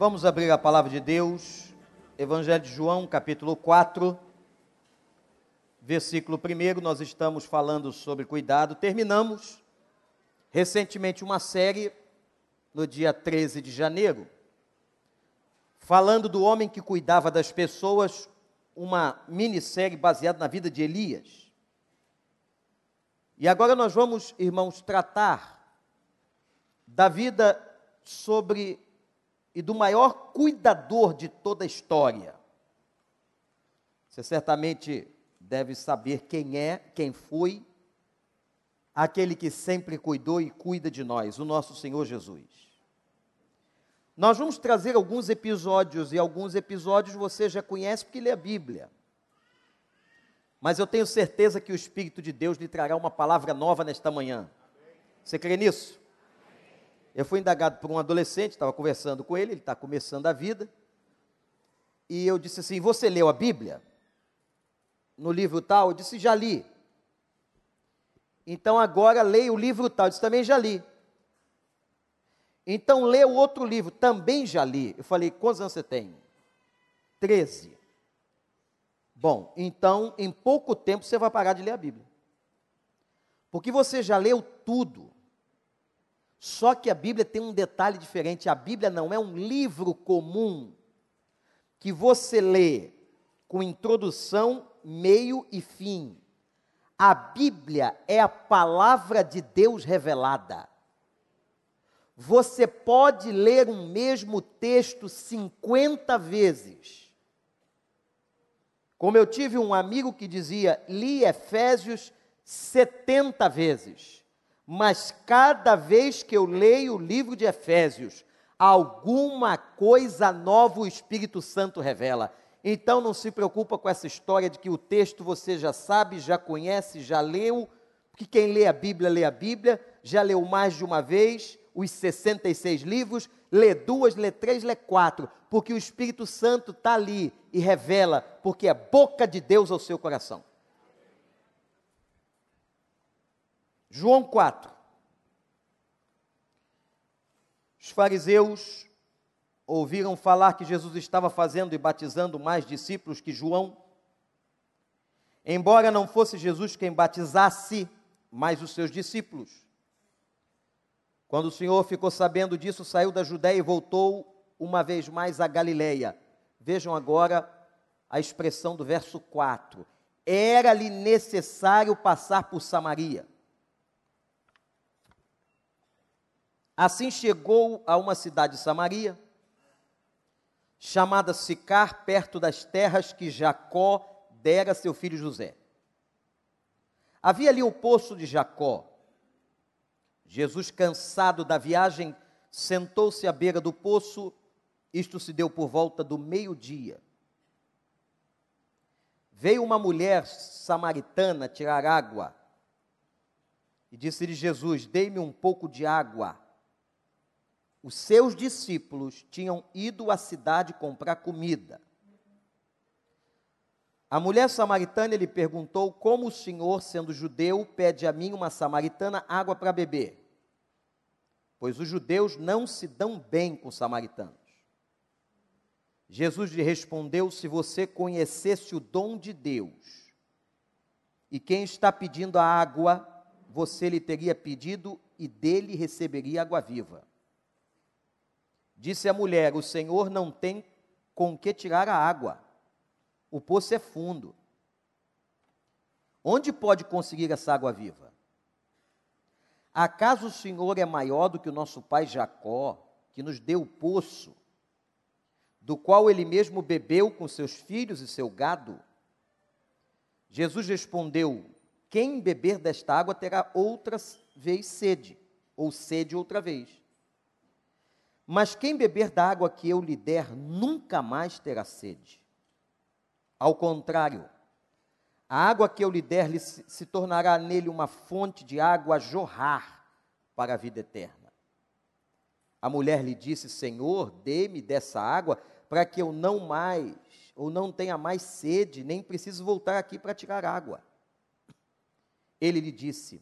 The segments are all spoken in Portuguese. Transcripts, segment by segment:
Vamos abrir a palavra de Deus, Evangelho de João, capítulo 4, versículo 1. Nós estamos falando sobre cuidado. Terminamos recentemente uma série no dia 13 de janeiro, falando do homem que cuidava das pessoas, uma minissérie baseada na vida de Elias. E agora nós vamos, irmãos, tratar da vida sobre e do maior cuidador de toda a história. Você certamente deve saber quem é, quem foi, aquele que sempre cuidou e cuida de nós, o nosso Senhor Jesus. Nós vamos trazer alguns episódios, e alguns episódios você já conhece porque lê a Bíblia. Mas eu tenho certeza que o Espírito de Deus lhe trará uma palavra nova nesta manhã. Você crê nisso? Eu fui indagado por um adolescente, estava conversando com ele, ele está começando a vida. E eu disse assim: Você leu a Bíblia? No livro tal? Eu disse: Já li. Então agora leia o livro tal. Eu disse: Também já li. Então lê o outro livro. Também já li. Eu falei: Quantos anos você tem? Treze. Bom, então em pouco tempo você vai parar de ler a Bíblia. Porque você já leu tudo. Só que a Bíblia tem um detalhe diferente: a Bíblia não é um livro comum que você lê com introdução, meio e fim. A Bíblia é a palavra de Deus revelada. Você pode ler um mesmo texto 50 vezes. Como eu tive um amigo que dizia, li Efésios 70 vezes mas cada vez que eu leio o livro de Efésios, alguma coisa nova o Espírito Santo revela. Então não se preocupa com essa história de que o texto você já sabe, já conhece, já leu, porque quem lê a Bíblia lê a Bíblia, já leu mais de uma vez os 66 livros, lê duas, lê três, lê quatro, porque o Espírito Santo está ali e revela, porque é boca de Deus ao seu coração. João 4. Os fariseus ouviram falar que Jesus estava fazendo e batizando mais discípulos que João. Embora não fosse Jesus quem batizasse, mas os seus discípulos. Quando o Senhor ficou sabendo disso, saiu da Judéia e voltou uma vez mais à Galileia. Vejam agora a expressão do verso 4. Era-lhe necessário passar por Samaria. Assim chegou a uma cidade de Samaria, chamada Sicar, perto das terras que Jacó dera a seu filho José. Havia ali o poço de Jacó. Jesus, cansado da viagem, sentou-se à beira do poço. Isto se deu por volta do meio-dia. Veio uma mulher samaritana tirar água. E disse-lhe Jesus: Dei-me um pouco de água os seus discípulos tinham ido à cidade comprar comida. A mulher samaritana lhe perguntou como o senhor, sendo judeu, pede a mim, uma samaritana, água para beber. Pois os judeus não se dão bem com os samaritanos. Jesus lhe respondeu: Se você conhecesse o dom de Deus, e quem está pedindo a água, você lhe teria pedido e dele receberia água viva. Disse a mulher: O Senhor não tem com que tirar a água, o poço é fundo. Onde pode conseguir essa água viva? Acaso o Senhor é maior do que o nosso pai Jacó, que nos deu o poço, do qual ele mesmo bebeu com seus filhos e seu gado? Jesus respondeu: Quem beber desta água terá outra vez sede, ou sede outra vez. Mas quem beber da água que eu lhe der nunca mais terá sede. Ao contrário, a água que eu lhe der se, se tornará nele uma fonte de água a jorrar para a vida eterna. A mulher lhe disse: Senhor, dê-me dessa água para que eu não mais, ou não tenha mais sede, nem preciso voltar aqui para tirar água. Ele lhe disse: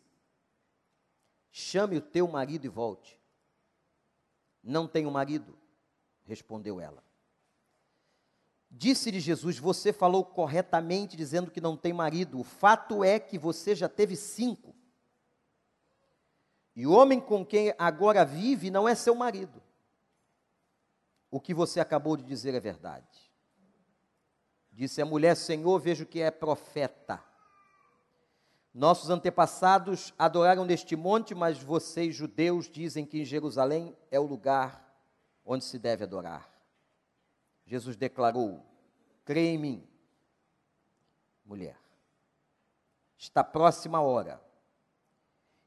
Chame o teu marido e volte. Não tenho marido, respondeu ela. Disse-lhe Jesus: Você falou corretamente dizendo que não tem marido. O fato é que você já teve cinco. E o homem com quem agora vive não é seu marido. O que você acabou de dizer é verdade. Disse a mulher: Senhor, vejo que é profeta. Nossos antepassados adoraram neste monte, mas vocês, judeus, dizem que em Jerusalém é o lugar onde se deve adorar. Jesus declarou: Crê em mim, mulher. Está próxima a hora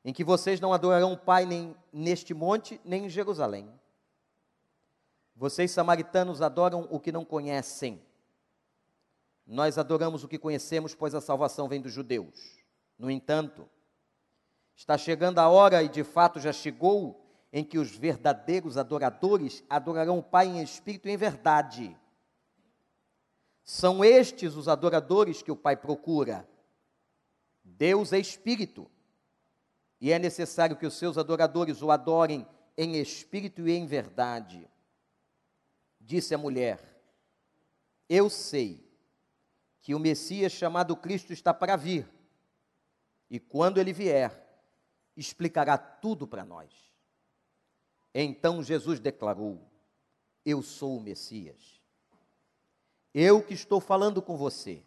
em que vocês não adorarão o Pai nem neste monte, nem em Jerusalém. Vocês, samaritanos, adoram o que não conhecem. Nós adoramos o que conhecemos, pois a salvação vem dos judeus. No entanto, está chegando a hora, e de fato já chegou, em que os verdadeiros adoradores adorarão o Pai em espírito e em verdade. São estes os adoradores que o Pai procura. Deus é espírito, e é necessário que os seus adoradores o adorem em espírito e em verdade. Disse a mulher: Eu sei que o Messias chamado Cristo está para vir, e quando ele vier, explicará tudo para nós. Então Jesus declarou: Eu sou o Messias. Eu que estou falando com você.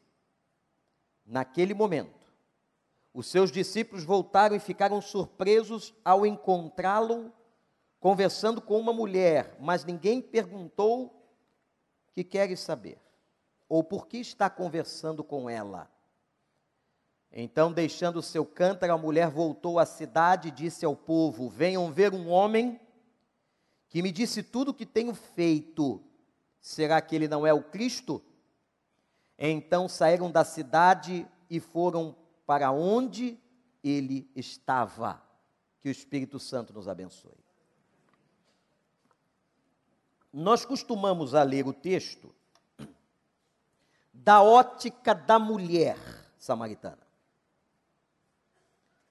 Naquele momento, os seus discípulos voltaram e ficaram surpresos ao encontrá-lo conversando com uma mulher, mas ninguém perguntou o que queres saber ou por que está conversando com ela. Então, deixando o seu cântaro, a mulher voltou à cidade e disse ao povo: Venham ver um homem que me disse tudo o que tenho feito. Será que ele não é o Cristo? Então saíram da cidade e foram para onde ele estava. Que o Espírito Santo nos abençoe. Nós costumamos a ler o texto da ótica da mulher samaritana.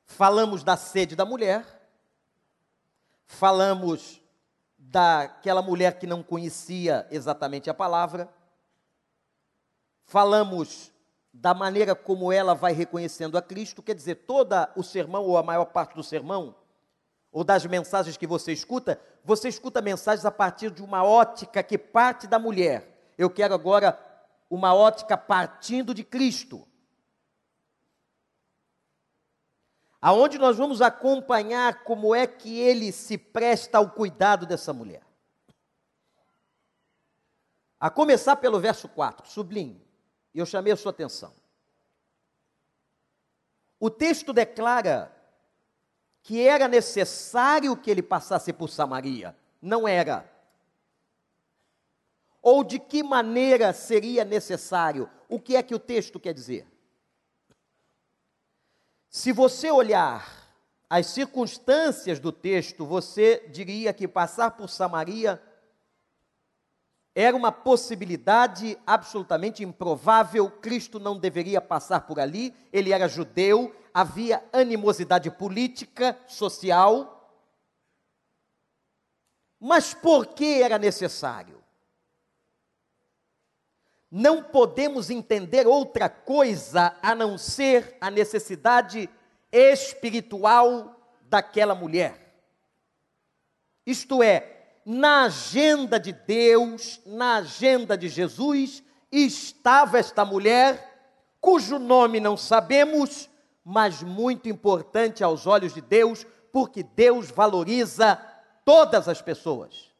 Falamos da sede da mulher, falamos daquela mulher que não conhecia exatamente a palavra. Falamos da maneira como ela vai reconhecendo a Cristo, quer dizer, toda o sermão ou a maior parte do sermão ou das mensagens que você escuta, você escuta mensagens a partir de uma ótica que parte da mulher. Eu quero agora uma ótica partindo de Cristo. Aonde nós vamos acompanhar como é que ele se presta ao cuidado dessa mulher. A começar pelo verso 4, sublinho, eu chamei a sua atenção. O texto declara que era necessário que ele passasse por Samaria. Não era. Ou de que maneira seria necessário? O que é que o texto quer dizer? Se você olhar as circunstâncias do texto, você diria que passar por Samaria era uma possibilidade absolutamente improvável. Cristo não deveria passar por ali, ele era judeu, havia animosidade política, social. Mas por que era necessário? Não podemos entender outra coisa a não ser a necessidade espiritual daquela mulher. Isto é, na agenda de Deus, na agenda de Jesus, estava esta mulher, cujo nome não sabemos, mas muito importante aos olhos de Deus, porque Deus valoriza todas as pessoas,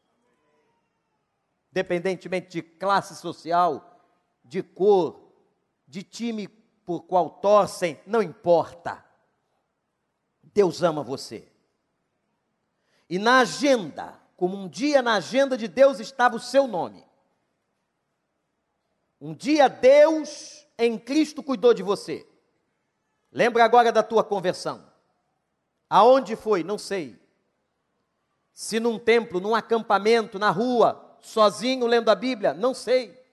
independentemente de classe social, de cor, de time por qual torcem, não importa. Deus ama você. E na agenda, como um dia na agenda de Deus estava o seu nome. Um dia Deus em Cristo cuidou de você. Lembra agora da tua conversão. Aonde foi? Não sei. Se num templo, num acampamento, na rua, sozinho lendo a Bíblia? Não sei.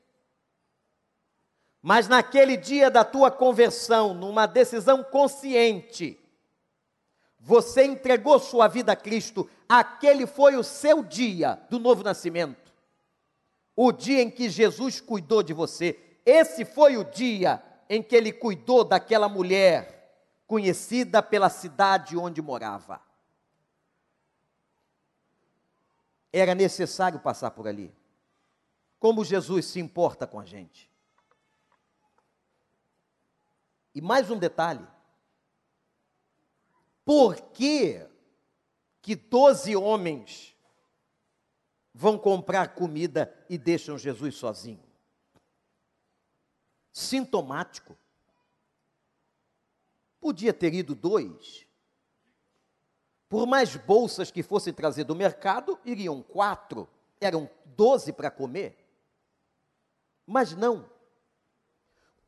Mas naquele dia da tua conversão, numa decisão consciente, você entregou sua vida a Cristo, aquele foi o seu dia do novo nascimento. o dia em que Jesus cuidou de você. Esse foi o dia em que ele cuidou daquela mulher conhecida pela cidade onde morava. Era necessário passar por ali. Como Jesus se importa com a gente. E mais um detalhe. Por que que doze homens vão comprar comida e deixam Jesus sozinho? Sintomático. Podia ter ido dois. Por mais bolsas que fossem trazer do mercado, iriam quatro. Eram doze para comer. Mas não.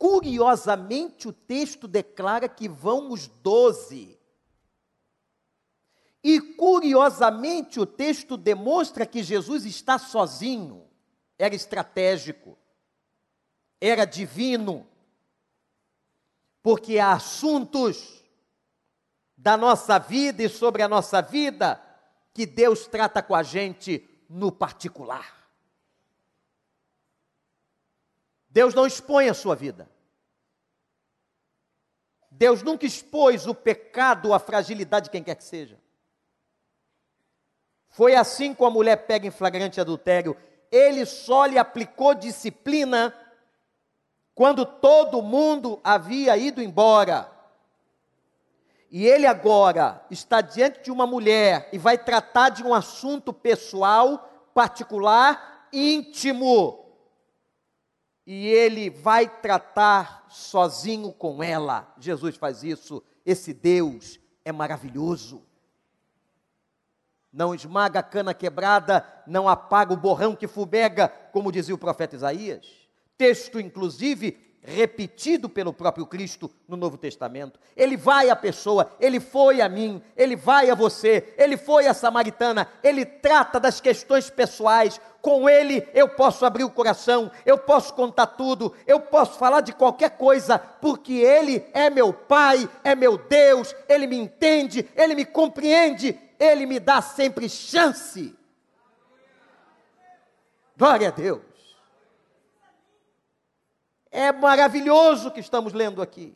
Curiosamente, o texto declara que vão os doze. E curiosamente, o texto demonstra que Jesus está sozinho. Era estratégico, era divino, porque há assuntos da nossa vida e sobre a nossa vida que Deus trata com a gente no particular. Deus não expõe a sua vida. Deus nunca expôs o pecado, a fragilidade de quem quer que seja. Foi assim com a mulher pega em flagrante adultério. Ele só lhe aplicou disciplina quando todo mundo havia ido embora. E ele agora está diante de uma mulher e vai tratar de um assunto pessoal, particular, íntimo. E ele vai tratar sozinho com ela. Jesus faz isso. Esse Deus é maravilhoso não esmaga a cana quebrada, não apaga o borrão que fumega, como dizia o profeta Isaías. Texto, inclusive, repetido pelo próprio Cristo no Novo Testamento. Ele vai à pessoa, ele foi a mim, ele vai a você, ele foi a samaritana, ele trata das questões pessoais. Com ele eu posso abrir o coração, eu posso contar tudo, eu posso falar de qualquer coisa, porque ele é meu pai, é meu Deus, ele me entende, ele me compreende, ele me dá sempre chance. Glória a Deus. É maravilhoso que estamos lendo aqui.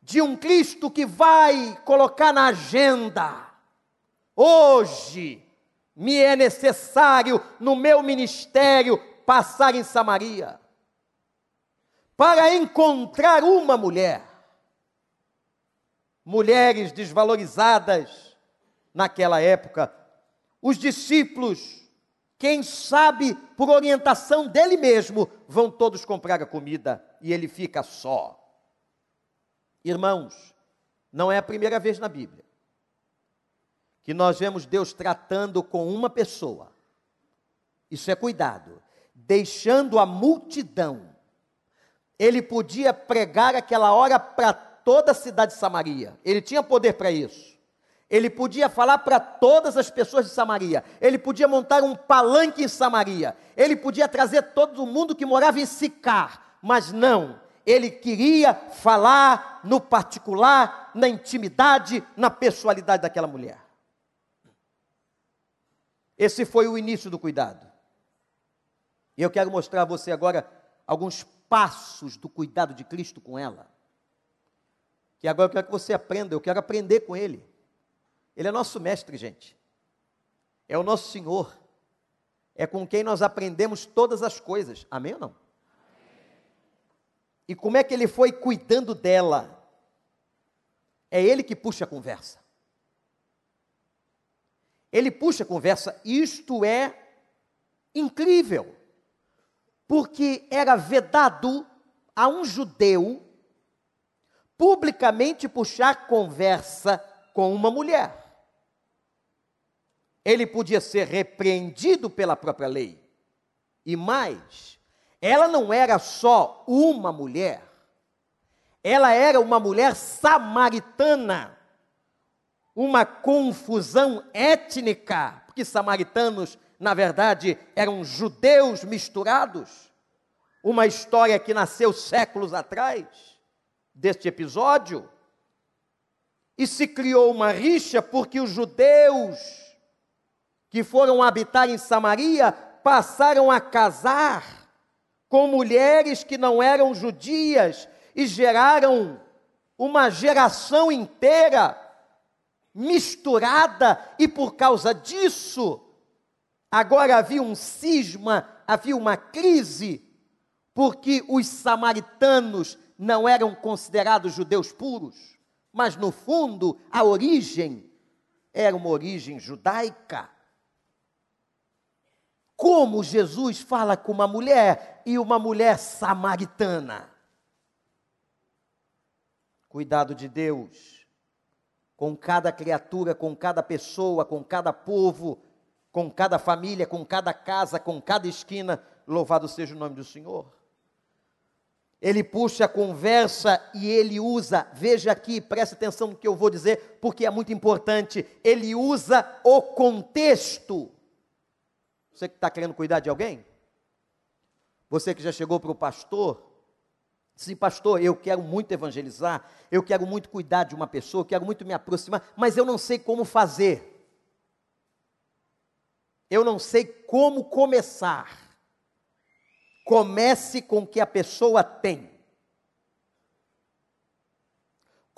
De um Cristo que vai colocar na agenda. Hoje me é necessário, no meu ministério, passar em Samaria para encontrar uma mulher mulheres desvalorizadas naquela época. Os discípulos, quem sabe por orientação dele mesmo, vão todos comprar a comida e ele fica só. Irmãos, não é a primeira vez na Bíblia que nós vemos Deus tratando com uma pessoa. Isso é cuidado, deixando a multidão. Ele podia pregar aquela hora para toda a cidade de Samaria. Ele tinha poder para isso. Ele podia falar para todas as pessoas de Samaria. Ele podia montar um palanque em Samaria. Ele podia trazer todo mundo que morava em Sicar. Mas não. Ele queria falar no particular, na intimidade, na pessoalidade daquela mulher. Esse foi o início do cuidado. E eu quero mostrar a você agora alguns passos do cuidado de Cristo com ela que agora eu quero que você aprenda, eu quero aprender com Ele. Ele é nosso mestre, gente. É o nosso Senhor. É com quem nós aprendemos todas as coisas. Amém ou não? E como é que ele foi cuidando dela? É ele que puxa a conversa. Ele puxa a conversa. Isto é incrível. Porque era vedado a um judeu publicamente puxar conversa com uma mulher. Ele podia ser repreendido pela própria lei. E mais, ela não era só uma mulher, ela era uma mulher samaritana. Uma confusão étnica, porque samaritanos, na verdade, eram judeus misturados. Uma história que nasceu séculos atrás deste episódio, e se criou uma rixa porque os judeus que foram habitar em Samaria passaram a casar com mulheres que não eram judias e geraram uma geração inteira misturada, e por causa disso, agora havia um cisma, havia uma crise, porque os samaritanos não eram considerados judeus puros, mas no fundo a origem era uma origem judaica. Como Jesus fala com uma mulher e uma mulher samaritana? Cuidado de Deus com cada criatura, com cada pessoa, com cada povo, com cada família, com cada casa, com cada esquina. Louvado seja o nome do Senhor. Ele puxa a conversa e ele usa, veja aqui, preste atenção no que eu vou dizer, porque é muito importante. Ele usa o contexto. Você que está querendo cuidar de alguém? Você que já chegou para o pastor, Sim, pastor, eu quero muito evangelizar, eu quero muito cuidar de uma pessoa, eu quero muito me aproximar, mas eu não sei como fazer. Eu não sei como começar. Comece com o que a pessoa tem.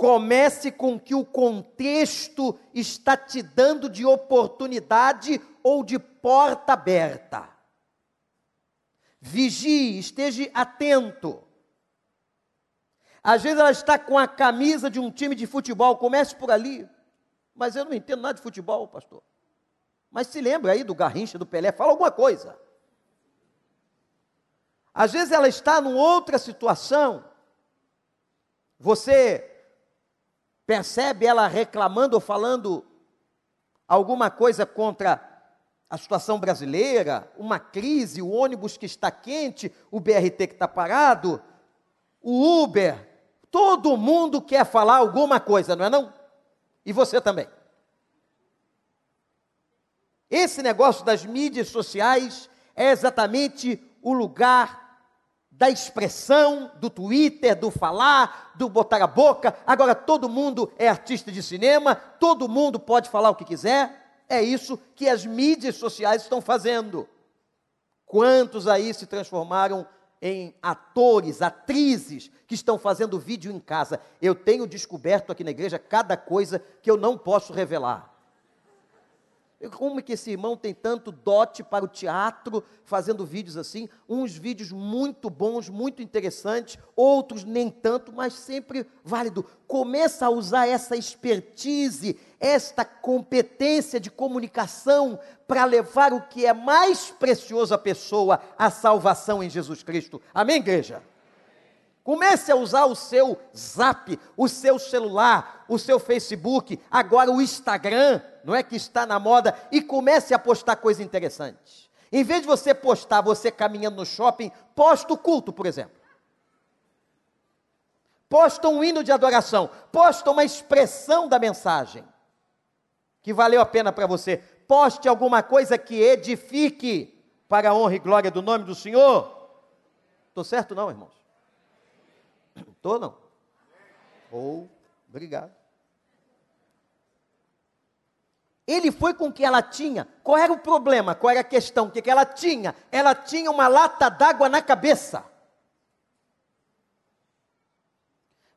Comece com o que o contexto está te dando de oportunidade ou de porta aberta. Vigie, esteja atento. Às vezes ela está com a camisa de um time de futebol, comece por ali. Mas eu não entendo nada de futebol, pastor. Mas se lembra aí do Garrincha, do Pelé, fala alguma coisa. Às vezes ela está numa outra situação. Você percebe ela reclamando ou falando alguma coisa contra a situação brasileira, uma crise, o ônibus que está quente, o BRT que está parado, o Uber, todo mundo quer falar alguma coisa, não é não? E você também. Esse negócio das mídias sociais é exatamente o lugar da expressão, do Twitter, do falar, do botar a boca. Agora todo mundo é artista de cinema, todo mundo pode falar o que quiser. É isso que as mídias sociais estão fazendo. Quantos aí se transformaram em atores, atrizes que estão fazendo vídeo em casa. Eu tenho descoberto aqui na igreja cada coisa que eu não posso revelar. Como é que esse irmão tem tanto dote para o teatro, fazendo vídeos assim? Uns vídeos muito bons, muito interessantes, outros nem tanto, mas sempre válido. Começa a usar essa expertise, esta competência de comunicação para levar o que é mais precioso à pessoa, a salvação em Jesus Cristo. Amém, igreja? Comece a usar o seu zap, o seu celular, o seu Facebook, agora o Instagram, não é que está na moda, e comece a postar coisas interessantes. Em vez de você postar você caminhando no shopping, posta o culto, por exemplo. Posta um hino de adoração, posta uma expressão da mensagem que valeu a pena para você. Poste alguma coisa que edifique para a honra e glória do nome do Senhor. Estou certo não, irmãos? Estou não? Ou, obrigado. Ele foi com o que ela tinha. Qual era o problema? Qual era a questão? O que, que ela tinha? Ela tinha uma lata d'água na cabeça.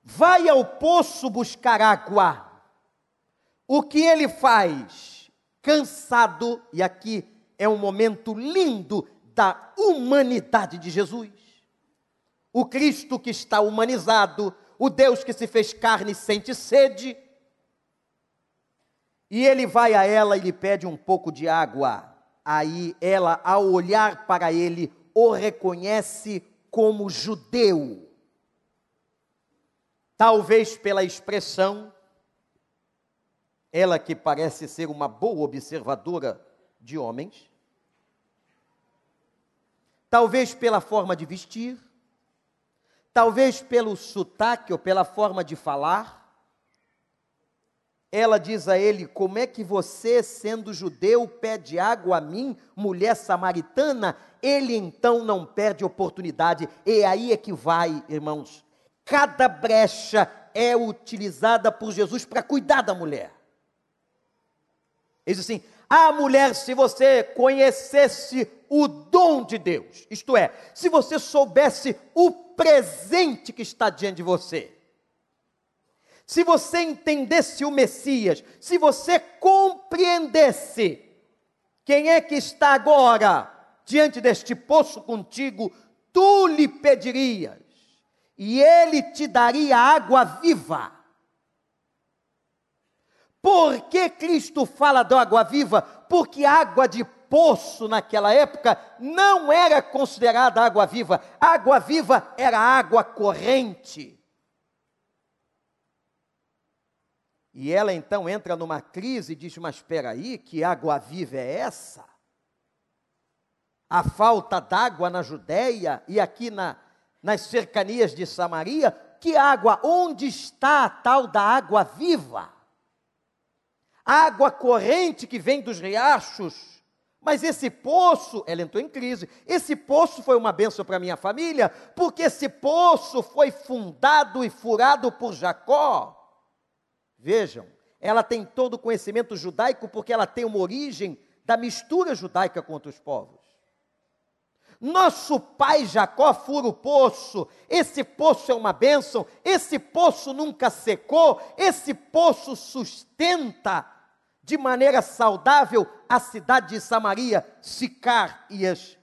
Vai ao poço buscar água. O que ele faz? Cansado, e aqui é um momento lindo da humanidade de Jesus o Cristo que está humanizado, o Deus que se fez carne sente sede. E ele vai a ela e lhe pede um pouco de água. Aí ela, ao olhar para ele, o reconhece como judeu. Talvez pela expressão, ela que parece ser uma boa observadora de homens, talvez pela forma de vestir, talvez pelo sotaque ou pela forma de falar, ela diz a ele: Como é que você, sendo judeu, pede água a mim, mulher samaritana? Ele então não perde oportunidade. E aí é que vai, irmãos. Cada brecha é utilizada por Jesus para cuidar da mulher. Ele diz assim: Ah, mulher, se você conhecesse o dom de Deus, isto é, se você soubesse o presente que está diante de você, se você entendesse o Messias, se você compreendesse quem é que está agora diante deste poço contigo, tu lhe pedirias, e ele te daria água viva. Por que Cristo fala da água viva? Porque água de poço naquela época não era considerada água viva. Água viva era água corrente. E ela então entra numa crise e diz: Mas espera aí, que água viva é essa? A falta d'água na Judéia e aqui na, nas cercanias de Samaria, que água? Onde está a tal da água viva? Água corrente que vem dos riachos. Mas esse poço, ela entrou em crise. Esse poço foi uma benção para minha família, porque esse poço foi fundado e furado por Jacó. Vejam, ela tem todo o conhecimento judaico porque ela tem uma origem da mistura judaica com outros povos. Nosso pai Jacó fura o poço, esse poço é uma bênção, esse poço nunca secou, esse poço sustenta de maneira saudável a cidade de Samaria, Sicar e as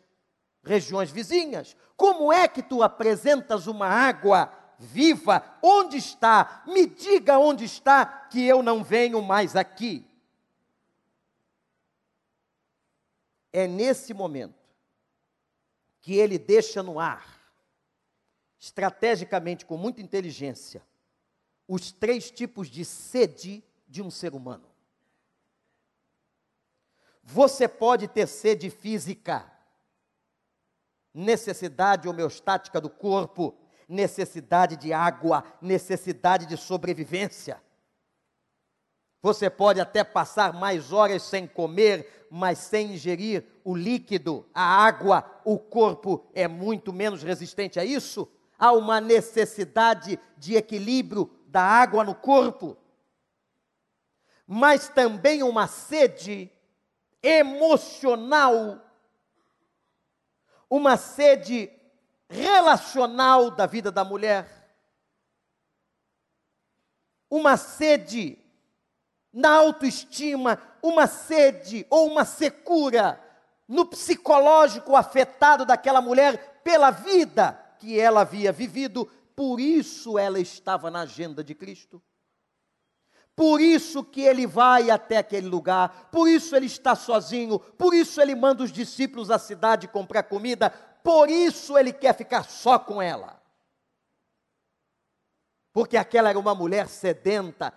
regiões vizinhas. Como é que tu apresentas uma água viva, onde está? Me diga onde está, que eu não venho mais aqui. É nesse momento que ele deixa no ar, estrategicamente, com muita inteligência, os três tipos de sede de um ser humano. Você pode ter sede física, necessidade homeostática do corpo, necessidade de água, necessidade de sobrevivência. Você pode até passar mais horas sem comer, mas sem ingerir o líquido, a água, o corpo é muito menos resistente a isso. Há uma necessidade de equilíbrio da água no corpo, mas também uma sede emocional, uma sede relacional da vida da mulher, uma sede na autoestima, uma sede ou uma secura no psicológico afetado daquela mulher pela vida que ela havia vivido, por isso ela estava na agenda de Cristo. Por isso que ele vai até aquele lugar, por isso ele está sozinho, por isso ele manda os discípulos à cidade comprar comida, por isso ele quer ficar só com ela. Porque aquela era uma mulher sedenta,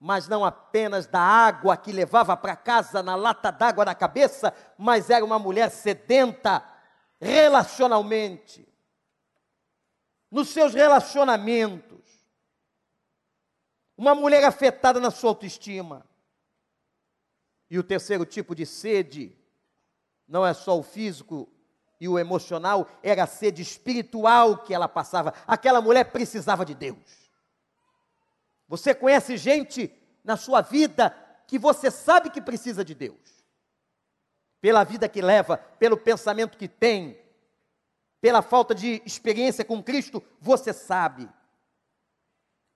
mas não apenas da água que levava para casa na lata d'água na cabeça, mas era uma mulher sedenta relacionalmente, nos seus relacionamentos. Uma mulher afetada na sua autoestima. E o terceiro tipo de sede não é só o físico e o emocional, era a sede espiritual que ela passava. Aquela mulher precisava de Deus. Você conhece gente na sua vida que você sabe que precisa de Deus. Pela vida que leva, pelo pensamento que tem, pela falta de experiência com Cristo, você sabe.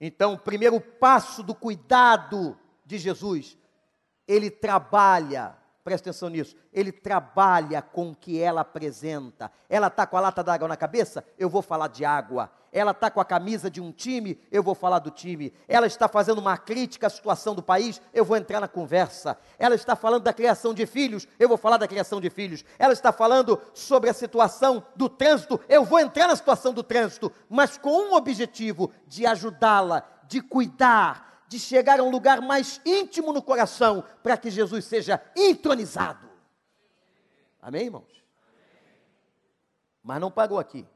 Então, o primeiro passo do cuidado de Jesus, ele trabalha presta atenção nisso, ele trabalha com o que ela apresenta. Ela está com a lata d'água na cabeça? Eu vou falar de água. Ela está com a camisa de um time? Eu vou falar do time. Ela está fazendo uma crítica à situação do país? Eu vou entrar na conversa. Ela está falando da criação de filhos? Eu vou falar da criação de filhos. Ela está falando sobre a situação do trânsito? Eu vou entrar na situação do trânsito, mas com um objetivo: de ajudá-la, de cuidar, de chegar a um lugar mais íntimo no coração, para que Jesus seja entronizado. Amém, irmãos? Mas não parou aqui.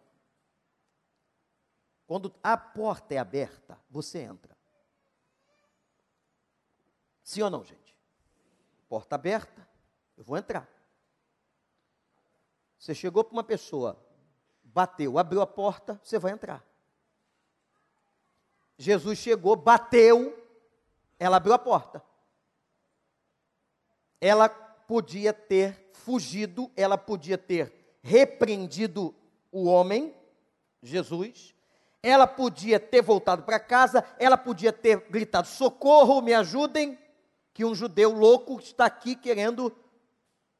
Quando a porta é aberta, você entra. Sim ou não, gente? Porta aberta, eu vou entrar. Você chegou para uma pessoa, bateu, abriu a porta, você vai entrar. Jesus chegou, bateu, ela abriu a porta. ela podia ter fugido, ela podia ter repreendido o homem, Jesus, ela podia ter voltado para casa, ela podia ter gritado: socorro, me ajudem, que um judeu louco está aqui querendo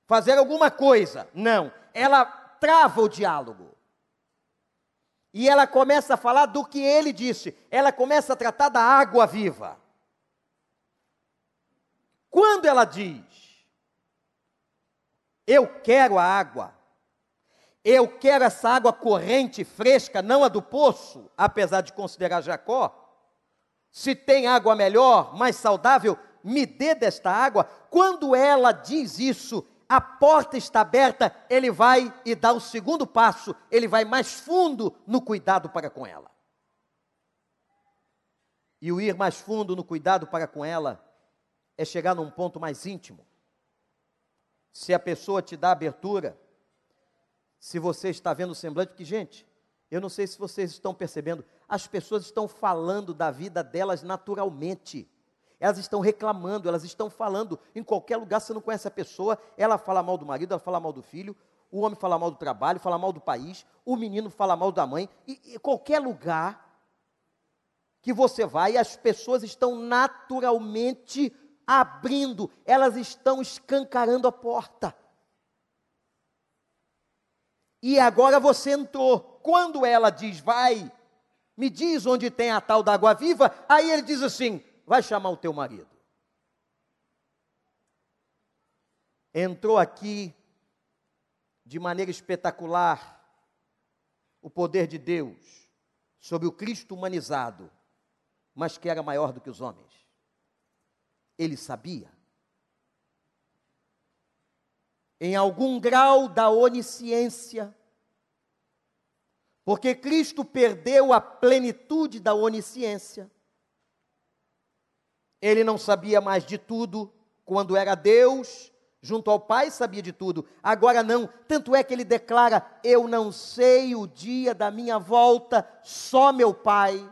fazer alguma coisa. Não, ela trava o diálogo. E ela começa a falar do que ele disse, ela começa a tratar da água viva. Quando ela diz, eu quero a água, eu quero essa água corrente, fresca, não a do poço, apesar de considerar Jacó. Se tem água melhor, mais saudável, me dê desta água. Quando ela diz isso, a porta está aberta, ele vai e dá o segundo passo, ele vai mais fundo no cuidado para com ela. E o ir mais fundo no cuidado para com ela é chegar num ponto mais íntimo. Se a pessoa te dá abertura, se você está vendo o semblante, porque, gente, eu não sei se vocês estão percebendo, as pessoas estão falando da vida delas naturalmente. Elas estão reclamando, elas estão falando. Em qualquer lugar, você não conhece a pessoa, ela fala mal do marido, ela fala mal do filho, o homem fala mal do trabalho, fala mal do país, o menino fala mal da mãe. E, e qualquer lugar que você vai, as pessoas estão naturalmente abrindo, elas estão escancarando a porta. E agora você entrou. Quando ela diz, vai, me diz onde tem a tal da água viva, aí ele diz assim: vai chamar o teu marido. Entrou aqui de maneira espetacular o poder de Deus sobre o Cristo humanizado, mas que era maior do que os homens. Ele sabia em algum grau da onisciência, porque Cristo perdeu a plenitude da onisciência. Ele não sabia mais de tudo quando era Deus, junto ao Pai sabia de tudo. Agora não, tanto é que ele declara: Eu não sei o dia da minha volta, só meu Pai.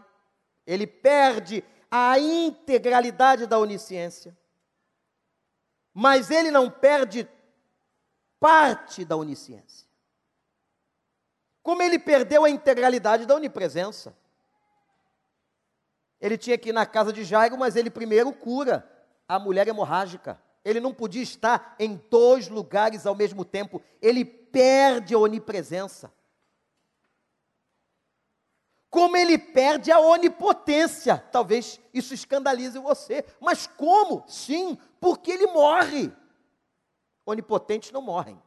Ele perde a integralidade da onisciência. Mas ele não perde parte da onisciência. Como ele perdeu a integralidade da onipresença. Ele tinha que ir na casa de Jairo, mas ele primeiro cura a mulher hemorrágica. Ele não podia estar em dois lugares ao mesmo tempo. Ele perde a onipresença. Como ele perde a onipotência. Talvez isso escandalize você. Mas como? Sim, porque ele morre onipotentes não morrem.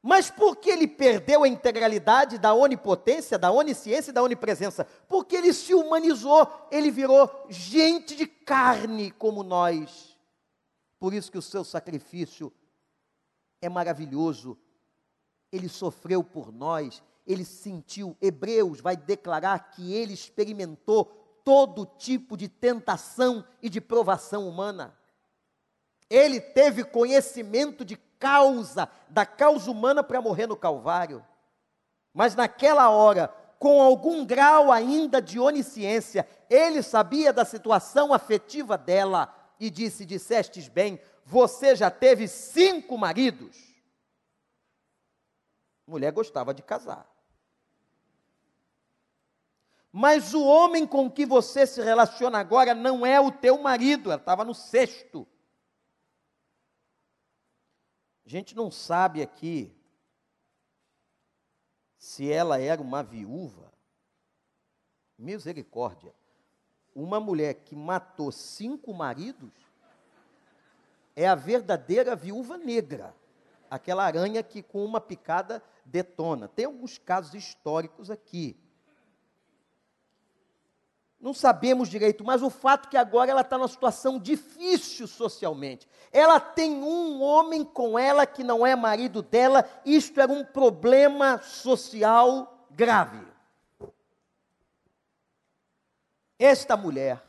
Mas por que ele perdeu a integralidade da onipotência, da onisciência e da onipresença? Porque ele se humanizou, ele virou gente de carne como nós. Por isso que o seu sacrifício é maravilhoso. Ele sofreu por nós, ele sentiu. Hebreus vai declarar que ele experimentou todo tipo de tentação e de provação humana. Ele teve conhecimento de causa, da causa humana para morrer no Calvário. Mas naquela hora, com algum grau ainda de onisciência, ele sabia da situação afetiva dela e disse: Dissestes bem, você já teve cinco maridos. Mulher gostava de casar. Mas o homem com que você se relaciona agora não é o teu marido, ela estava no sexto. A gente não sabe aqui se ela era uma viúva. Misericórdia. Uma mulher que matou cinco maridos é a verdadeira viúva negra. Aquela aranha que com uma picada detona. Tem alguns casos históricos aqui. Não sabemos direito, mas o fato é que agora ela está numa situação difícil socialmente. Ela tem um homem com ela que não é marido dela, isto era um problema social grave. Esta mulher,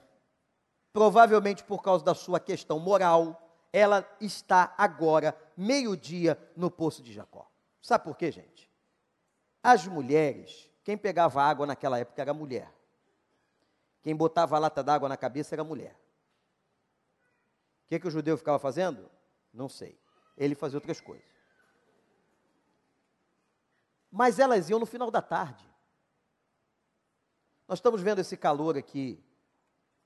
provavelmente por causa da sua questão moral, ela está agora, meio-dia, no poço de Jacó. Sabe por quê, gente? As mulheres, quem pegava água naquela época era mulher. Quem botava a lata d'água na cabeça era a mulher. que, que o judeu ficava fazendo? Não sei. Ele fazia outras coisas. Mas elas iam no final da tarde. Nós estamos vendo esse calor aqui,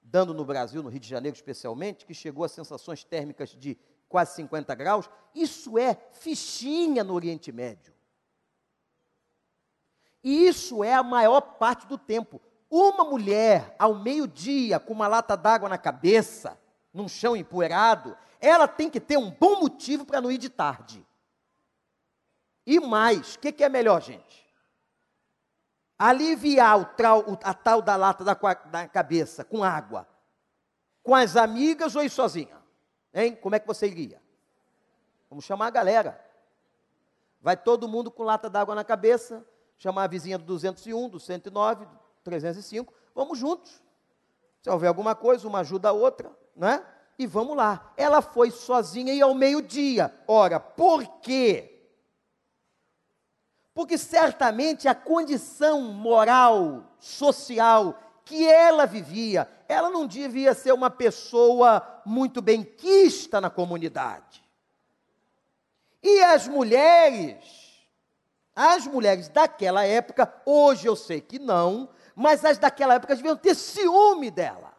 dando no Brasil, no Rio de Janeiro especialmente, que chegou a sensações térmicas de quase 50 graus. Isso é fichinha no Oriente Médio. E isso é a maior parte do tempo. Uma mulher, ao meio-dia, com uma lata d'água na cabeça, num chão empoeirado, ela tem que ter um bom motivo para não ir de tarde. E mais, o que, que, é melhor, gente? Aliviar o trau, a tal da lata da, da cabeça com água, com as amigas ou ir sozinha? Hein? Como é que você iria? Vamos chamar a galera. Vai todo mundo com lata d'água na cabeça, chamar a vizinha do 201, do 109, do 305, vamos juntos. Se houver alguma coisa, uma ajuda a outra, né? E vamos lá. Ela foi sozinha e ao meio-dia. Ora, por quê? Porque certamente a condição moral, social que ela vivia, ela não devia ser uma pessoa muito benquista na comunidade. E as mulheres, as mulheres daquela época, hoje eu sei que não, mas as daquela época deviam ter ciúme dela.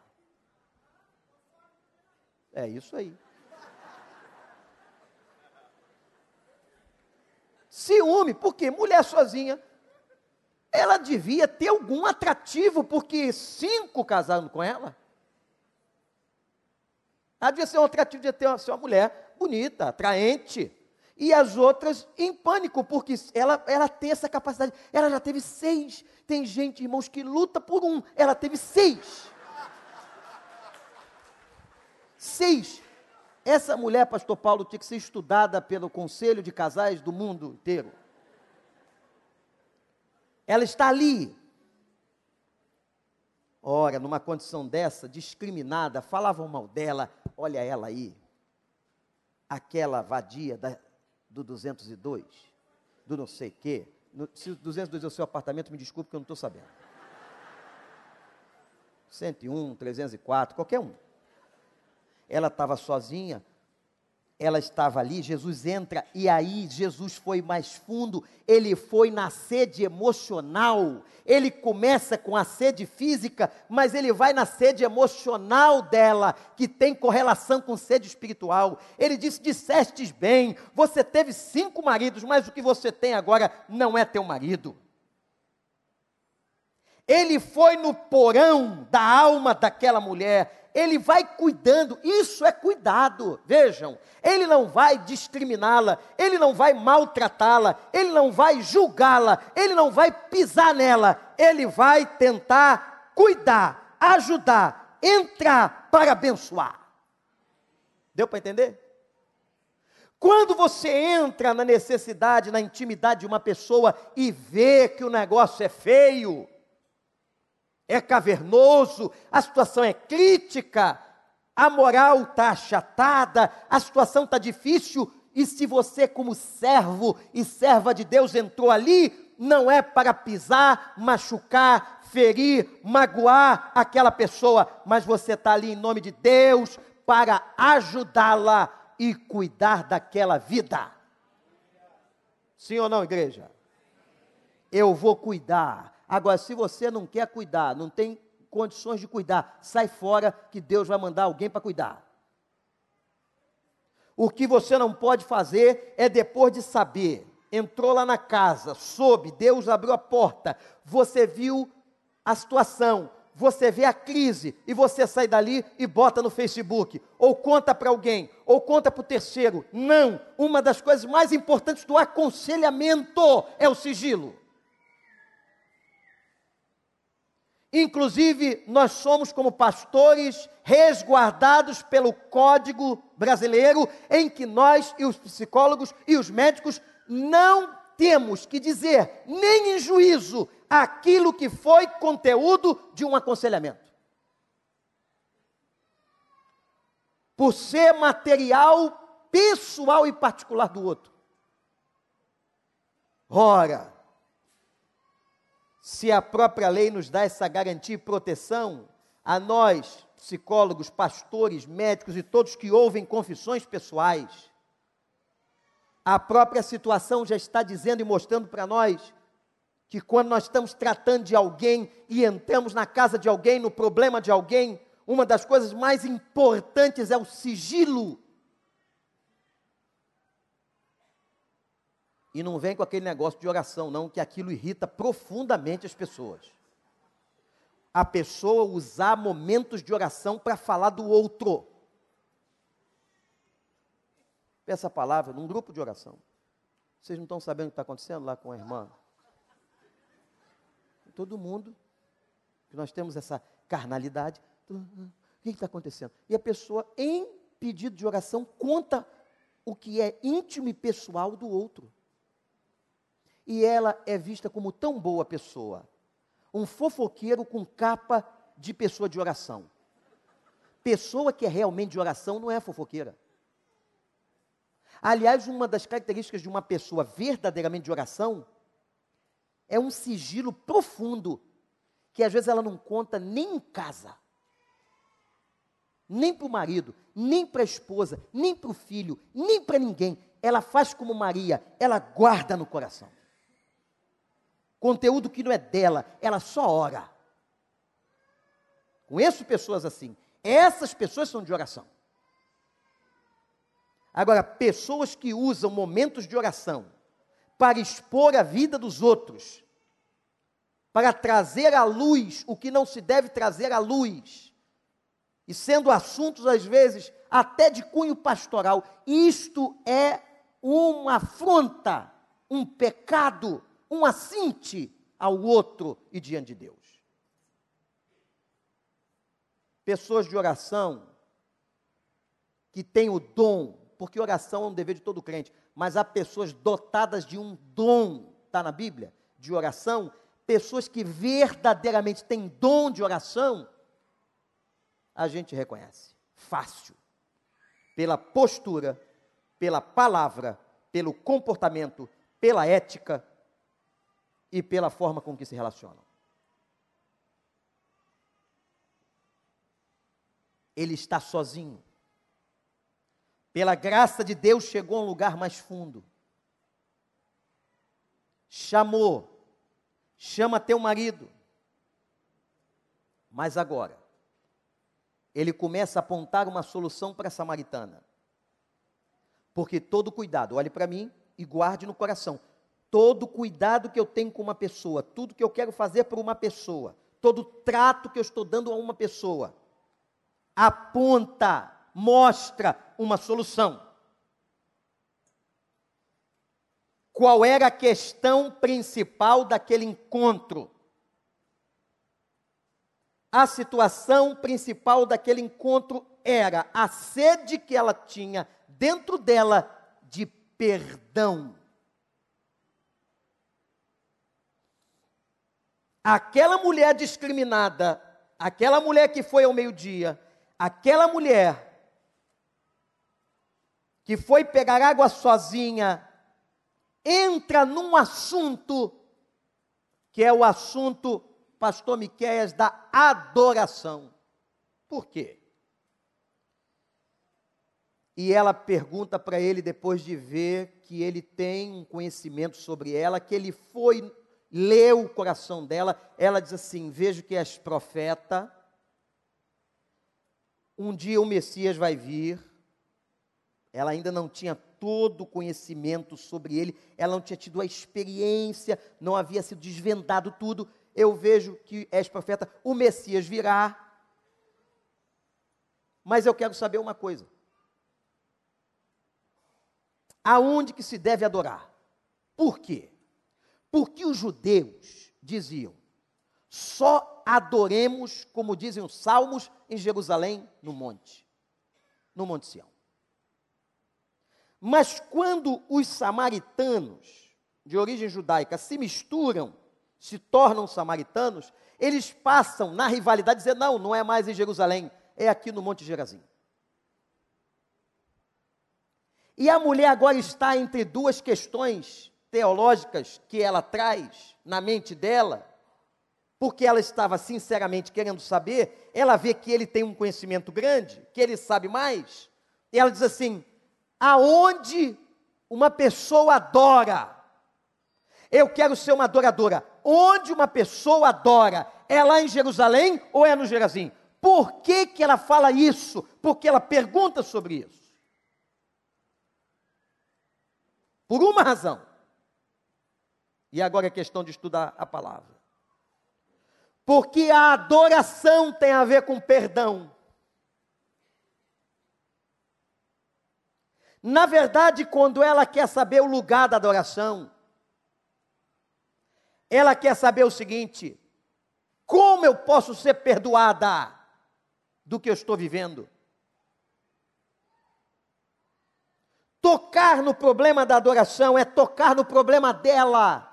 É isso aí. Ciúme, porque mulher sozinha, ela devia ter algum atrativo, porque cinco casaram com ela. Ela devia ser um atrativo de ter uma, ser uma mulher bonita, atraente. E as outras em pânico, porque ela, ela tem essa capacidade. Ela já teve seis. Tem gente, irmãos, que luta por um. Ela teve seis. Seis. Essa mulher, pastor Paulo, tinha que ser estudada pelo Conselho de Casais do mundo inteiro. Ela está ali. Ora, numa condição dessa, discriminada, falavam mal dela, olha ela aí. Aquela vadia da, do 202, do não sei quê. No, se o 202 é o seu apartamento, me desculpe que eu não estou sabendo. 101, 304, qualquer um ela estava sozinha, ela estava ali, Jesus entra e aí Jesus foi mais fundo, ele foi na sede emocional. Ele começa com a sede física, mas ele vai na sede emocional dela, que tem correlação com sede espiritual. Ele disse: Dissestes bem, você teve cinco maridos, mas o que você tem agora não é teu marido. Ele foi no porão da alma daquela mulher ele vai cuidando, isso é cuidado, vejam, ele não vai discriminá-la, ele não vai maltratá-la, ele não vai julgá-la, ele não vai pisar nela, ele vai tentar cuidar, ajudar, entrar para abençoar. Deu para entender? Quando você entra na necessidade, na intimidade de uma pessoa e vê que o negócio é feio, é cavernoso, a situação é crítica, a moral está achatada, a situação está difícil, e se você, como servo e serva de Deus, entrou ali, não é para pisar, machucar, ferir, magoar aquela pessoa, mas você está ali em nome de Deus para ajudá-la e cuidar daquela vida. Sim ou não, igreja? Eu vou cuidar Agora, se você não quer cuidar, não tem condições de cuidar, sai fora que Deus vai mandar alguém para cuidar. O que você não pode fazer é depois de saber, entrou lá na casa, soube, Deus abriu a porta, você viu a situação, você vê a crise e você sai dali e bota no Facebook, ou conta para alguém, ou conta para o terceiro. Não, uma das coisas mais importantes do aconselhamento é o sigilo. Inclusive, nós somos, como pastores, resguardados pelo Código Brasileiro, em que nós e os psicólogos e os médicos não temos que dizer, nem em juízo, aquilo que foi conteúdo de um aconselhamento. Por ser material pessoal e particular do outro. Ora, se a própria lei nos dá essa garantia e proteção, a nós, psicólogos, pastores, médicos e todos que ouvem confissões pessoais, a própria situação já está dizendo e mostrando para nós que quando nós estamos tratando de alguém e entramos na casa de alguém, no problema de alguém, uma das coisas mais importantes é o sigilo. E não vem com aquele negócio de oração, não, que aquilo irrita profundamente as pessoas. A pessoa usar momentos de oração para falar do outro. Essa palavra num grupo de oração. Vocês não estão sabendo o que está acontecendo lá com a irmã? Todo mundo, que nós temos essa carnalidade. O que está acontecendo? E a pessoa, em pedido de oração, conta o que é íntimo e pessoal do outro. E ela é vista como tão boa pessoa. Um fofoqueiro com capa de pessoa de oração. Pessoa que é realmente de oração não é fofoqueira. Aliás, uma das características de uma pessoa verdadeiramente de oração é um sigilo profundo que às vezes ela não conta nem em casa, nem para o marido, nem para a esposa, nem para o filho, nem para ninguém. Ela faz como Maria, ela guarda no coração. Conteúdo que não é dela, ela só ora. Conheço pessoas assim. Essas pessoas são de oração. Agora, pessoas que usam momentos de oração para expor a vida dos outros, para trazer à luz o que não se deve trazer à luz, e sendo assuntos, às vezes, até de cunho pastoral, isto é uma afronta, um pecado, um assinte ao outro e diante de Deus. Pessoas de oração que têm o dom, porque oração é um dever de todo crente, mas há pessoas dotadas de um dom, está na Bíblia, de oração, pessoas que verdadeiramente têm dom de oração, a gente reconhece, fácil, pela postura, pela palavra, pelo comportamento, pela ética e pela forma com que se relacionam. Ele está sozinho pela graça de Deus, chegou a um lugar mais fundo. Chamou, chama teu marido. Mas agora, ele começa a apontar uma solução para a samaritana. Porque todo cuidado, olhe para mim e guarde no coração. Todo cuidado que eu tenho com uma pessoa, tudo que eu quero fazer por uma pessoa, todo trato que eu estou dando a uma pessoa, aponta mostra uma solução. Qual era a questão principal daquele encontro? A situação principal daquele encontro era a sede que ela tinha dentro dela de perdão. Aquela mulher discriminada, aquela mulher que foi ao meio-dia, aquela mulher que foi pegar água sozinha, entra num assunto que é o assunto, pastor Miqueias, da adoração. Por quê? E ela pergunta para ele, depois de ver que ele tem um conhecimento sobre ela, que ele foi, leu o coração dela, ela diz assim: Vejo que és profeta, um dia o Messias vai vir, ela ainda não tinha todo o conhecimento sobre ele, ela não tinha tido a experiência, não havia sido desvendado tudo. Eu vejo que és profeta, o Messias virá. Mas eu quero saber uma coisa. Aonde que se deve adorar? Por quê? Porque os judeus diziam: só adoremos, como dizem os salmos, em Jerusalém, no monte, no Monte Sião. Mas quando os samaritanos, de origem judaica, se misturam, se tornam samaritanos, eles passam na rivalidade dizer: não, não é mais em Jerusalém, é aqui no Monte Gerazim. E a mulher agora está entre duas questões teológicas que ela traz na mente dela, porque ela estava sinceramente querendo saber, ela vê que ele tem um conhecimento grande, que ele sabe mais, e ela diz assim: aonde uma pessoa adora, eu quero ser uma adoradora. Onde uma pessoa adora, é lá em Jerusalém ou é no Gerazim? Por que, que ela fala isso? Porque ela pergunta sobre isso. Por uma razão. E agora é questão de estudar a palavra. Porque a adoração tem a ver com perdão. Na verdade, quando ela quer saber o lugar da adoração, ela quer saber o seguinte: como eu posso ser perdoada do que eu estou vivendo? Tocar no problema da adoração é tocar no problema dela,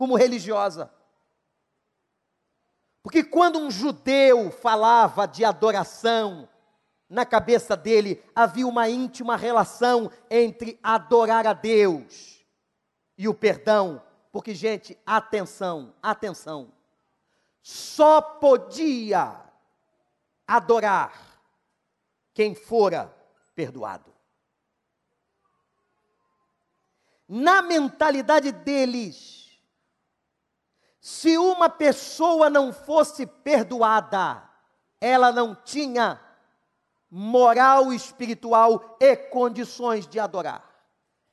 como religiosa. Porque quando um judeu falava de adoração, na cabeça dele havia uma íntima relação entre adorar a Deus e o perdão. Porque, gente, atenção, atenção. Só podia adorar quem fora perdoado. Na mentalidade deles, se uma pessoa não fosse perdoada, ela não tinha moral espiritual e condições de adorar.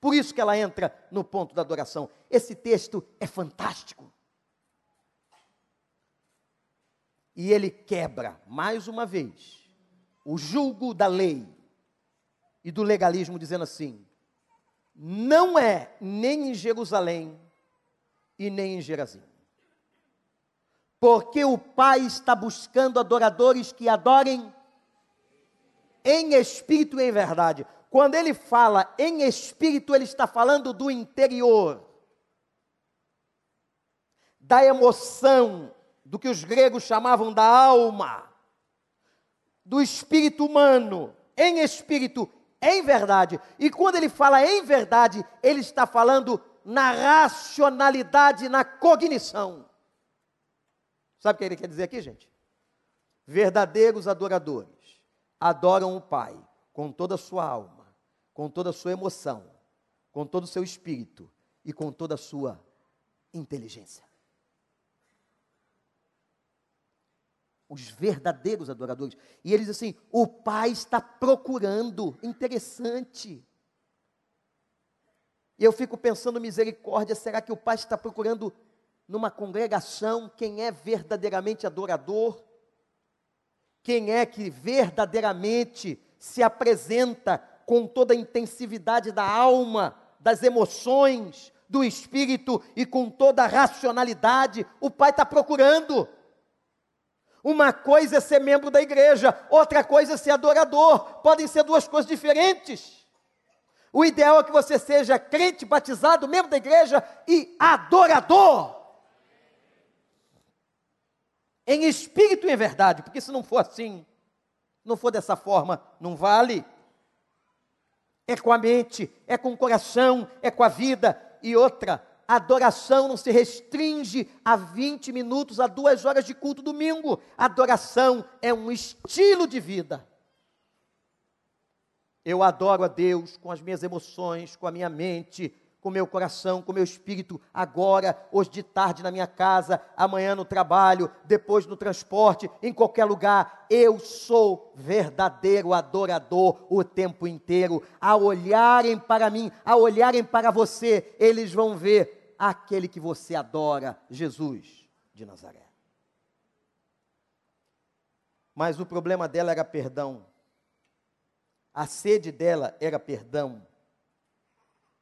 Por isso que ela entra no ponto da adoração. Esse texto é fantástico. E ele quebra, mais uma vez, o julgo da lei e do legalismo, dizendo assim: não é nem em Jerusalém e nem em Gerazim. Porque o Pai está buscando adoradores que adorem em espírito e em verdade. Quando ele fala em espírito, ele está falando do interior, da emoção, do que os gregos chamavam da alma, do espírito humano, em espírito, em verdade. E quando ele fala em verdade, ele está falando na racionalidade, na cognição. Sabe o que ele quer dizer aqui, gente? Verdadeiros adoradores adoram o Pai com toda a sua alma, com toda a sua emoção, com todo o seu espírito e com toda a sua inteligência. Os verdadeiros adoradores. E eles assim: o Pai está procurando. Interessante. E eu fico pensando, misericórdia, será que o Pai está procurando numa congregação quem é verdadeiramente adorador? Quem é que verdadeiramente se apresenta com toda a intensividade da alma, das emoções, do espírito e com toda a racionalidade, o Pai está procurando. Uma coisa é ser membro da igreja, outra coisa é ser adorador. Podem ser duas coisas diferentes. O ideal é que você seja crente, batizado, membro da igreja e adorador em espírito e em verdade, porque se não for assim, não for dessa forma, não vale. É com a mente, é com o coração, é com a vida. E outra, adoração não se restringe a 20 minutos, a duas horas de culto domingo. Adoração é um estilo de vida. Eu adoro a Deus com as minhas emoções, com a minha mente, com meu coração, com meu espírito, agora, hoje de tarde na minha casa, amanhã no trabalho, depois no transporte, em qualquer lugar. Eu sou verdadeiro adorador o tempo inteiro. A olharem para mim, a olharem para você, eles vão ver aquele que você adora, Jesus de Nazaré. Mas o problema dela era perdão. A sede dela era perdão.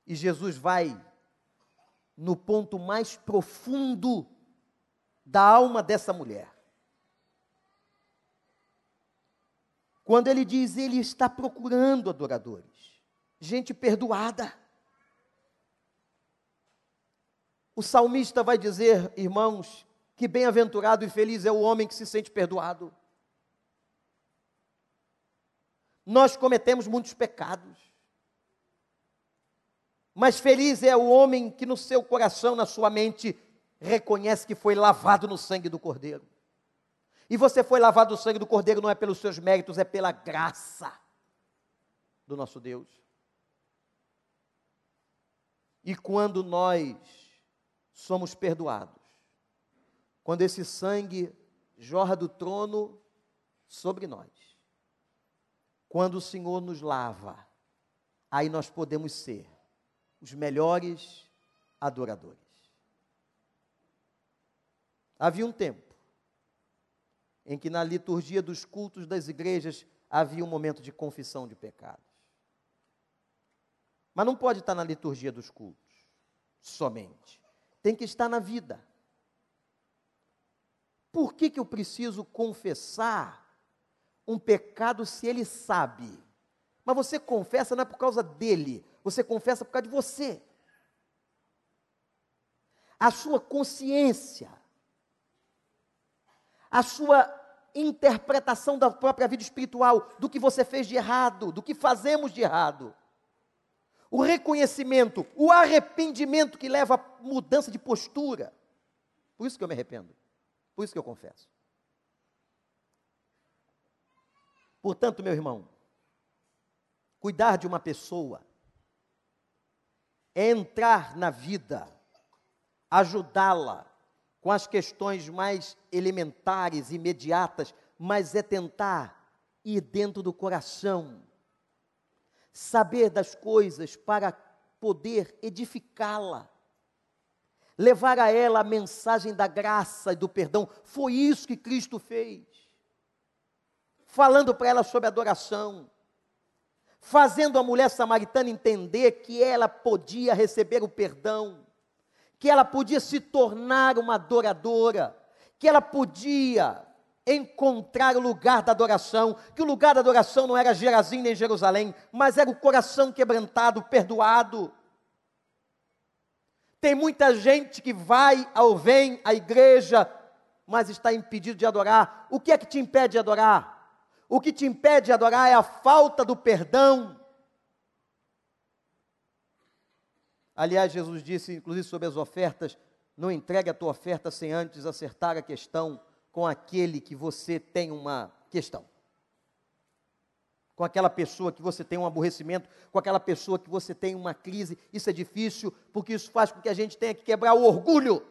E Jesus vai no ponto mais profundo da alma dessa mulher. Quando ele diz, ele está procurando adoradores, gente perdoada. O salmista vai dizer, irmãos, que bem-aventurado e feliz é o homem que se sente perdoado. Nós cometemos muitos pecados. Mas feliz é o homem que no seu coração, na sua mente, reconhece que foi lavado no sangue do Cordeiro. E você foi lavado no sangue do Cordeiro não é pelos seus méritos, é pela graça do nosso Deus. E quando nós somos perdoados, quando esse sangue jorra do trono sobre nós, quando o Senhor nos lava, aí nós podemos ser os melhores adoradores. Havia um tempo em que na liturgia dos cultos das igrejas havia um momento de confissão de pecados. Mas não pode estar na liturgia dos cultos somente. Tem que estar na vida. Por que, que eu preciso confessar um pecado se ele sabe? Mas você confessa não é por causa dele, você confessa por causa de você. A sua consciência, a sua interpretação da própria vida espiritual, do que você fez de errado, do que fazemos de errado. O reconhecimento, o arrependimento que leva à mudança de postura. Por isso que eu me arrependo. Por isso que eu confesso. Portanto, meu irmão, cuidar de uma pessoa é entrar na vida, ajudá-la com as questões mais elementares, imediatas, mas é tentar ir dentro do coração, saber das coisas para poder edificá-la, levar a ela a mensagem da graça e do perdão. Foi isso que Cristo fez. Falando para ela sobre adoração, fazendo a mulher samaritana entender que ela podia receber o perdão, que ela podia se tornar uma adoradora, que ela podia encontrar o lugar da adoração, que o lugar da adoração não era Gerazim nem Jerusalém, mas era o coração quebrantado, perdoado. Tem muita gente que vai ou vem à igreja, mas está impedido de adorar. O que é que te impede de adorar? O que te impede de adorar é a falta do perdão. Aliás, Jesus disse, inclusive sobre as ofertas: não entregue a tua oferta sem antes acertar a questão com aquele que você tem uma questão. Com aquela pessoa que você tem um aborrecimento, com aquela pessoa que você tem uma crise. Isso é difícil, porque isso faz com que a gente tenha que quebrar o orgulho.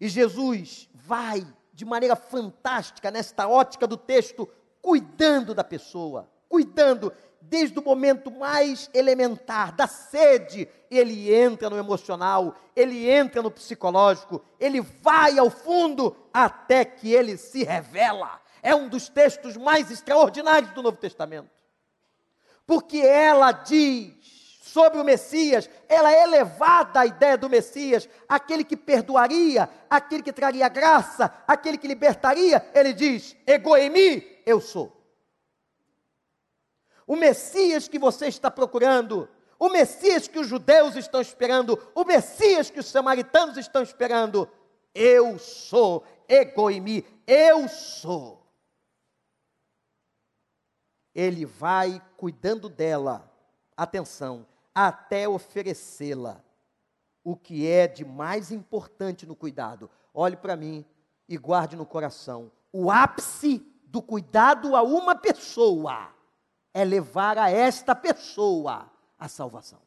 E Jesus vai de maneira fantástica nesta ótica do texto, cuidando da pessoa, cuidando desde o momento mais elementar da sede, ele entra no emocional, ele entra no psicológico, ele vai ao fundo até que ele se revela. É um dos textos mais extraordinários do Novo Testamento. Porque ela diz sobre o Messias, ela é elevada à ideia do Messias, aquele que perdoaria, aquele que traria graça, aquele que libertaria, ele diz: ego em mim, eu sou. O Messias que você está procurando, o Messias que os judeus estão esperando, o Messias que os samaritanos estão esperando, eu sou, ego em mim, eu sou. Ele vai cuidando dela, atenção, até oferecê-la. O que é de mais importante no cuidado. Olhe para mim e guarde no coração. O ápice do cuidado a uma pessoa é levar a esta pessoa a salvação.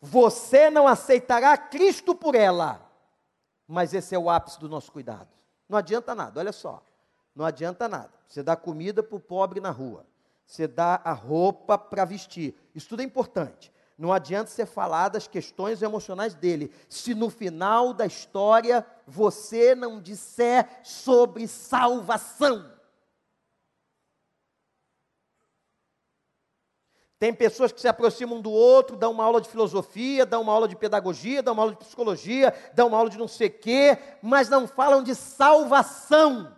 Você não aceitará Cristo por ela, mas esse é o ápice do nosso cuidado. Não adianta nada, olha só. Não adianta nada. Você dá comida para o pobre na rua você dá a roupa para vestir. Isso tudo é importante. Não adianta você falar das questões emocionais dele, se no final da história você não disser sobre salvação. Tem pessoas que se aproximam do outro, dão uma aula de filosofia, dão uma aula de pedagogia, dão uma aula de psicologia, dão uma aula de não sei o quê, mas não falam de salvação.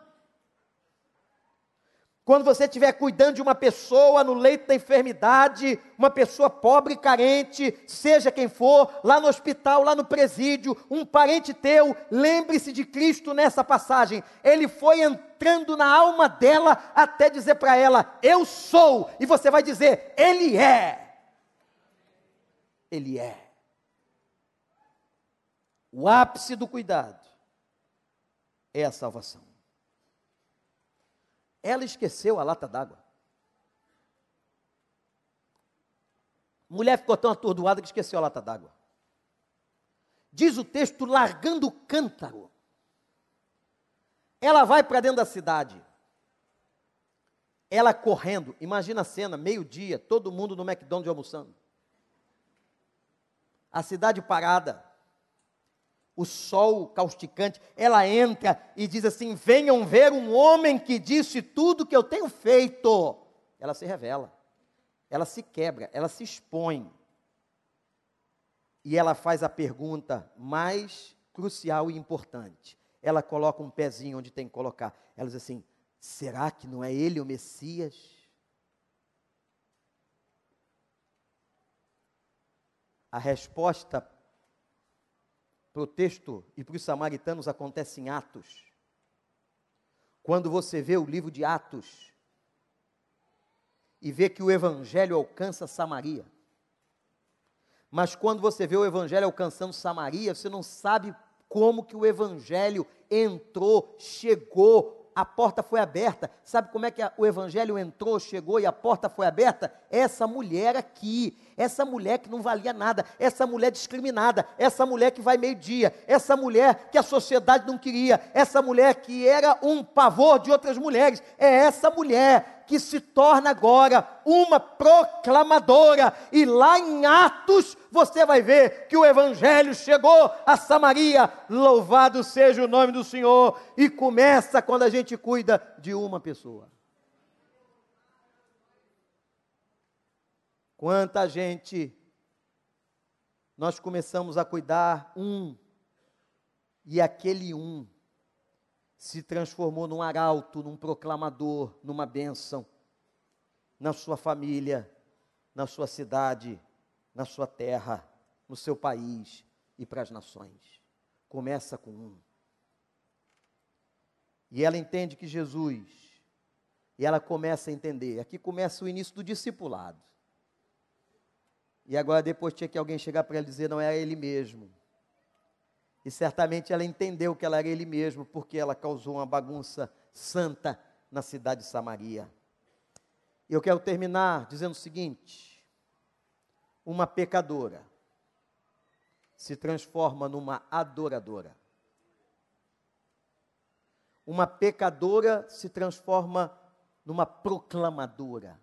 Quando você estiver cuidando de uma pessoa no leito da enfermidade, uma pessoa pobre carente, seja quem for, lá no hospital, lá no presídio, um parente teu, lembre-se de Cristo nessa passagem. Ele foi entrando na alma dela até dizer para ela: Eu sou. E você vai dizer: Ele é. Ele é. o ápice do cuidado é a salvação. Ela esqueceu a lata d'água. Mulher ficou tão atordoada que esqueceu a lata d'água. Diz o texto, largando o cântaro. Ela vai para dentro da cidade. Ela correndo, imagina a cena, meio-dia, todo mundo no McDonald's almoçando. A cidade parada, o sol causticante, ela entra e diz assim: Venham ver um homem que disse tudo que eu tenho feito. Ela se revela, ela se quebra, ela se expõe. E ela faz a pergunta mais crucial e importante. Ela coloca um pezinho onde tem que colocar. Ela diz assim: Será que não é ele o Messias? A resposta para o texto e para os samaritanos acontece em Atos. Quando você vê o livro de Atos e vê que o evangelho alcança Samaria. Mas quando você vê o evangelho alcançando Samaria, você não sabe como que o evangelho entrou, chegou, a porta foi aberta. Sabe como é que o evangelho entrou, chegou e a porta foi aberta? Essa mulher aqui, essa mulher que não valia nada, essa mulher discriminada, essa mulher que vai meio-dia, essa mulher que a sociedade não queria, essa mulher que era um pavor de outras mulheres, é essa mulher que se torna agora uma proclamadora. E lá em Atos você vai ver que o evangelho chegou a Samaria. Louvado seja o nome do Senhor. E começa quando a gente cuida de uma pessoa. Quanta gente nós começamos a cuidar um e aquele um se transformou num arauto, num proclamador, numa bênção na sua família, na sua cidade, na sua terra, no seu país e para as nações. Começa com um. E ela entende que Jesus, e ela começa a entender. Aqui começa o início do discipulado. E agora depois tinha que alguém chegar para ela dizer, não era ele mesmo. E certamente ela entendeu que ela era ele mesmo, porque ela causou uma bagunça santa na cidade de Samaria. E eu quero terminar dizendo o seguinte: uma pecadora se transforma numa adoradora. Uma pecadora se transforma numa proclamadora.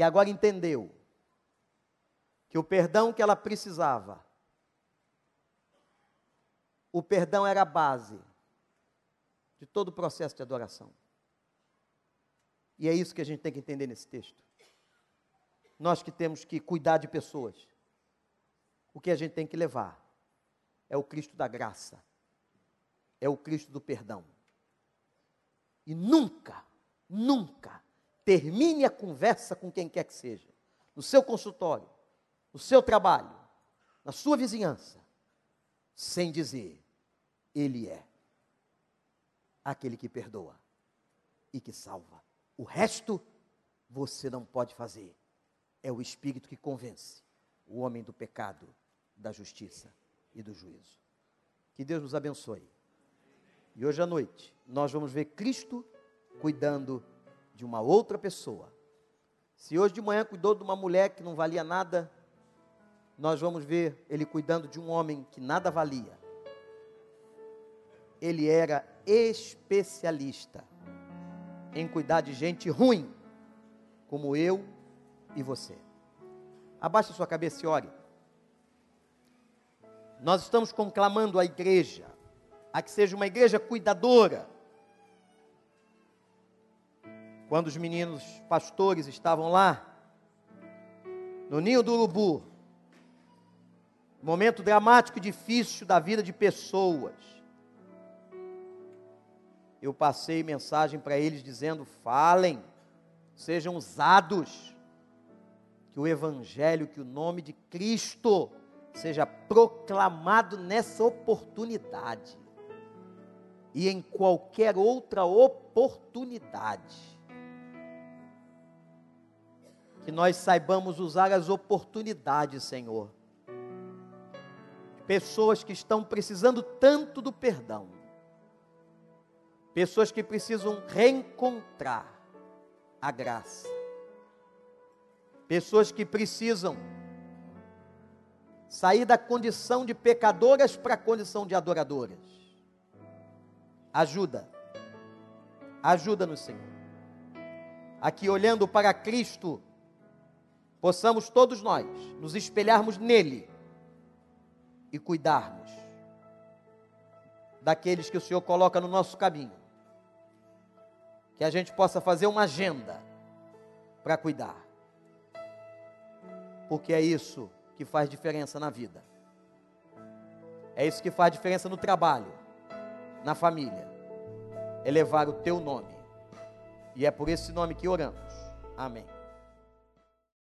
Que agora entendeu que o perdão que ela precisava o perdão era a base de todo o processo de adoração. E é isso que a gente tem que entender nesse texto. Nós que temos que cuidar de pessoas, o que a gente tem que levar é o Cristo da graça, é o Cristo do perdão. E nunca, nunca termine a conversa com quem quer que seja, no seu consultório, no seu trabalho, na sua vizinhança, sem dizer: Ele é aquele que perdoa e que salva. O resto você não pode fazer. É o Espírito que convence o homem do pecado, da justiça e do juízo. Que Deus nos abençoe. E hoje à noite nós vamos ver Cristo cuidando de uma outra pessoa. Se hoje de manhã cuidou de uma mulher que não valia nada, nós vamos ver ele cuidando de um homem que nada valia. Ele era especialista em cuidar de gente ruim, como eu e você. Abaixe sua cabeça e ore. Nós estamos conclamando a igreja a que seja uma igreja cuidadora. Quando os meninos pastores estavam lá, no ninho do urubu, momento dramático e difícil da vida de pessoas. Eu passei mensagem para eles dizendo: falem, sejam usados, que o Evangelho, que o nome de Cristo seja proclamado nessa oportunidade e em qualquer outra oportunidade. Que nós saibamos usar as oportunidades, Senhor pessoas que estão precisando tanto do perdão, pessoas que precisam reencontrar a graça, pessoas que precisam sair da condição de pecadoras para a condição de adoradoras. Ajuda, ajuda-nos, Senhor. Aqui olhando para Cristo, possamos todos nós nos espelharmos nele e cuidarmos daqueles que o Senhor coloca no nosso caminho. Que a gente possa fazer uma agenda para cuidar. Porque é isso que faz diferença na vida. É isso que faz diferença no trabalho, na família. É levar o teu nome. E é por esse nome que oramos. Amém.